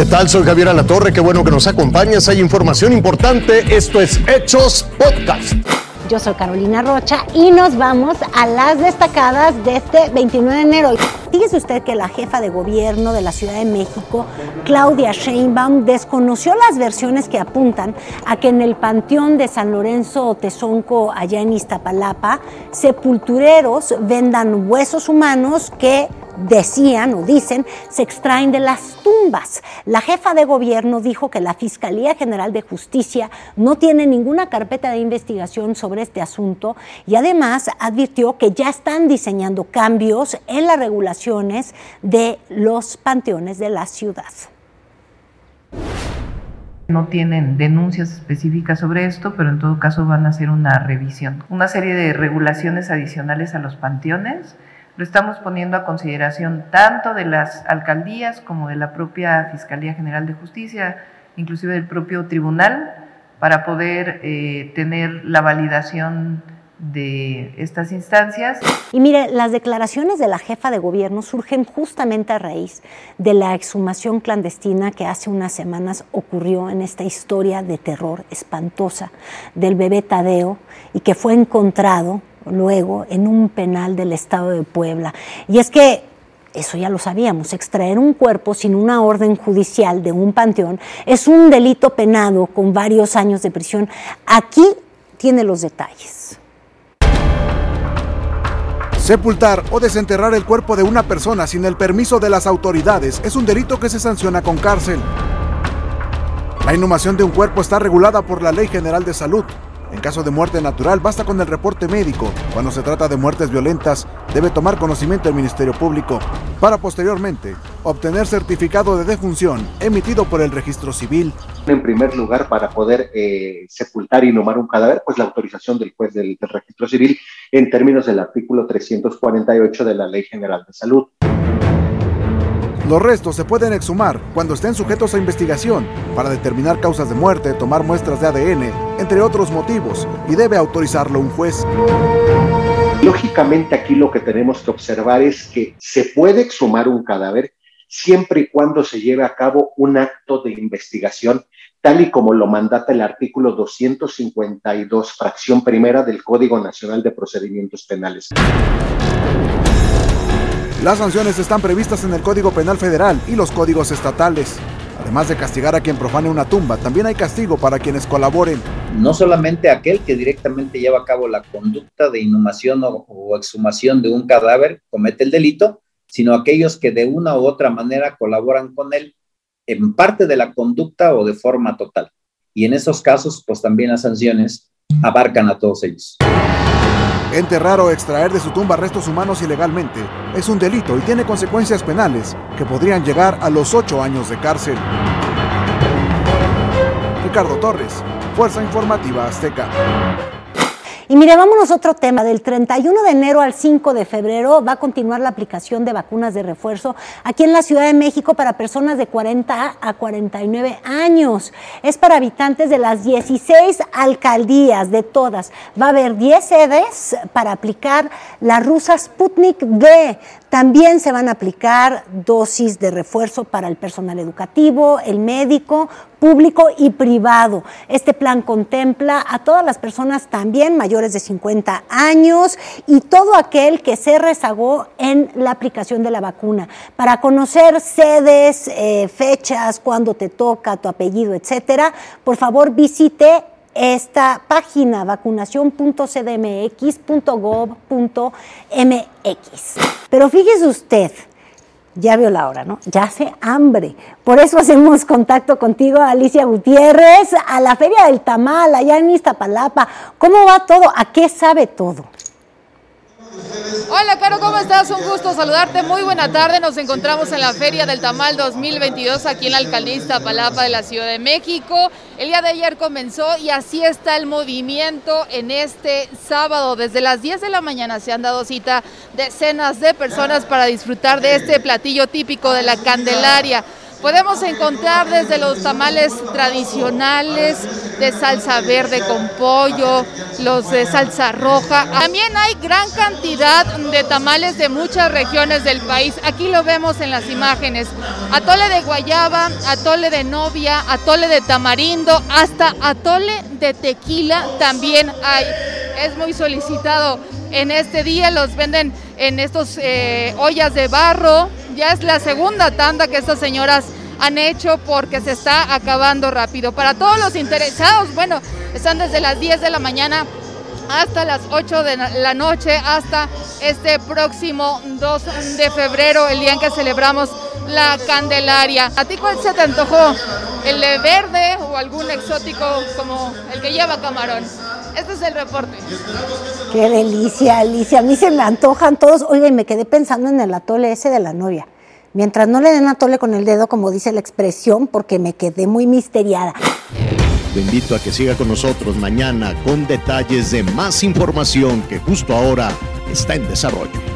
¿Qué tal? Soy Javier Alatorre, qué bueno que nos acompañas. Hay información importante. Esto es Hechos Podcast. Yo soy Carolina Rocha y nos vamos a las destacadas de este 29 de enero. Fíjese usted que la jefa de gobierno de la Ciudad de México, Claudia Sheinbaum, desconoció las versiones que apuntan a que en el panteón de San Lorenzo Tezonco, allá en Iztapalapa, sepultureros vendan huesos humanos que decían o dicen se extraen de las tumbas. La jefa de gobierno dijo que la Fiscalía General de Justicia no tiene ninguna carpeta de investigación sobre este asunto y además advirtió que ya están diseñando cambios en las regulaciones de los panteones de la ciudad no tienen denuncias específicas sobre esto, pero en todo caso van a hacer una revisión. Una serie de regulaciones adicionales a los panteones lo estamos poniendo a consideración tanto de las alcaldías como de la propia Fiscalía General de Justicia, inclusive del propio tribunal, para poder eh, tener la validación de estas instancias. Y mire, las declaraciones de la jefa de gobierno surgen justamente a raíz de la exhumación clandestina que hace unas semanas ocurrió en esta historia de terror espantosa del bebé Tadeo y que fue encontrado luego en un penal del estado de Puebla. Y es que eso ya lo sabíamos, extraer un cuerpo sin una orden judicial de un panteón es un delito penado con varios años de prisión. Aquí tiene los detalles. Sepultar o desenterrar el cuerpo de una persona sin el permiso de las autoridades es un delito que se sanciona con cárcel. La inhumación de un cuerpo está regulada por la Ley General de Salud, en caso de muerte natural, basta con el reporte médico. Cuando se trata de muertes violentas, debe tomar conocimiento el Ministerio Público para posteriormente obtener certificado de defunción emitido por el registro civil. En primer lugar, para poder eh, sepultar y inhumar un cadáver, pues la autorización del juez del registro civil en términos del artículo 348 de la Ley General de Salud. Los restos se pueden exhumar cuando estén sujetos a investigación para determinar causas de muerte, tomar muestras de ADN, entre otros motivos, y debe autorizarlo un juez. Lógicamente aquí lo que tenemos que observar es que se puede exhumar un cadáver siempre y cuando se lleve a cabo un acto de investigación, tal y como lo mandata el artículo 252, fracción primera del Código Nacional de Procedimientos Penales. Las sanciones están previstas en el Código Penal Federal y los códigos estatales. Además de castigar a quien profane una tumba, también hay castigo para quienes colaboren. No solamente aquel que directamente lleva a cabo la conducta de inhumación o, exhumación de un cadáver comete el delito, sino aquellos que de una u otra manera colaboran con él en parte de la conducta o de forma total. Y en esos casos, pues también las sanciones abarcan a todos ellos. Enterrar o extraer de su tumba restos humanos ilegalmente es un delito y tiene consecuencias penales que podrían llegar a los ocho años de cárcel. Ricardo Torres, Fuerza Informativa Azteca. Y mire, vámonos a otro tema. Del 31 de enero al 5 de febrero va a continuar la aplicación de vacunas de refuerzo aquí en la Ciudad de México para personas de 40 a 49 años. Es para habitantes de las 16 alcaldías, de todas. Va a haber 10 sedes para aplicar la rusa Sputnik V. También se van a aplicar dosis de refuerzo para el personal educativo, el médico, público y privado. Este plan contempla a todas las personas también mayores de 50 años y todo aquel que se rezagó en la aplicación de la vacuna. Para conocer sedes, eh, fechas, cuándo te toca, tu apellido, etcétera, por favor visite esta página vacunación.cdmx.gov.mx. Pero fíjese usted, ya vio la hora, ¿no? Ya hace hambre. Por eso hacemos contacto contigo, Alicia Gutiérrez, a la Feria del Tamal, allá en Iztapalapa. ¿Cómo va todo? ¿A qué sabe todo? Hola, Caro, ¿cómo estás? Un gusto saludarte. Muy buena tarde. Nos encontramos en la Feria del Tamal 2022 aquí en la alcaldía Palapa de la Ciudad de México. El día de ayer comenzó y así está el movimiento en este sábado. Desde las 10 de la mañana se han dado cita decenas de personas para disfrutar de este platillo típico de la Candelaria. Podemos encontrar desde los tamales tradicionales de salsa verde con pollo, los de salsa roja. También hay gran cantidad de tamales de muchas regiones del país. Aquí lo vemos en las imágenes. Atole de guayaba, atole de novia, atole de tamarindo, hasta atole de tequila también hay. Es muy solicitado en este día, los venden en estos eh, ollas de barro. Ya es la segunda tanda que estas señoras han hecho porque se está acabando rápido. Para todos los interesados, bueno, están desde las 10 de la mañana hasta las 8 de la noche, hasta este próximo 2 de febrero, el día en que celebramos la Candelaria. ¿A ti cuál se te antojó? ¿El de verde o algún exótico como el que lleva camarón? Este es el reporte. Qué delicia, Alicia. A mí se me antojan todos. Oye, me quedé pensando en el atole ese de la novia. Mientras no le den atole con el dedo, como dice la expresión, porque me quedé muy misteriada. Te invito a que siga con nosotros mañana con detalles de más información que justo ahora está en desarrollo.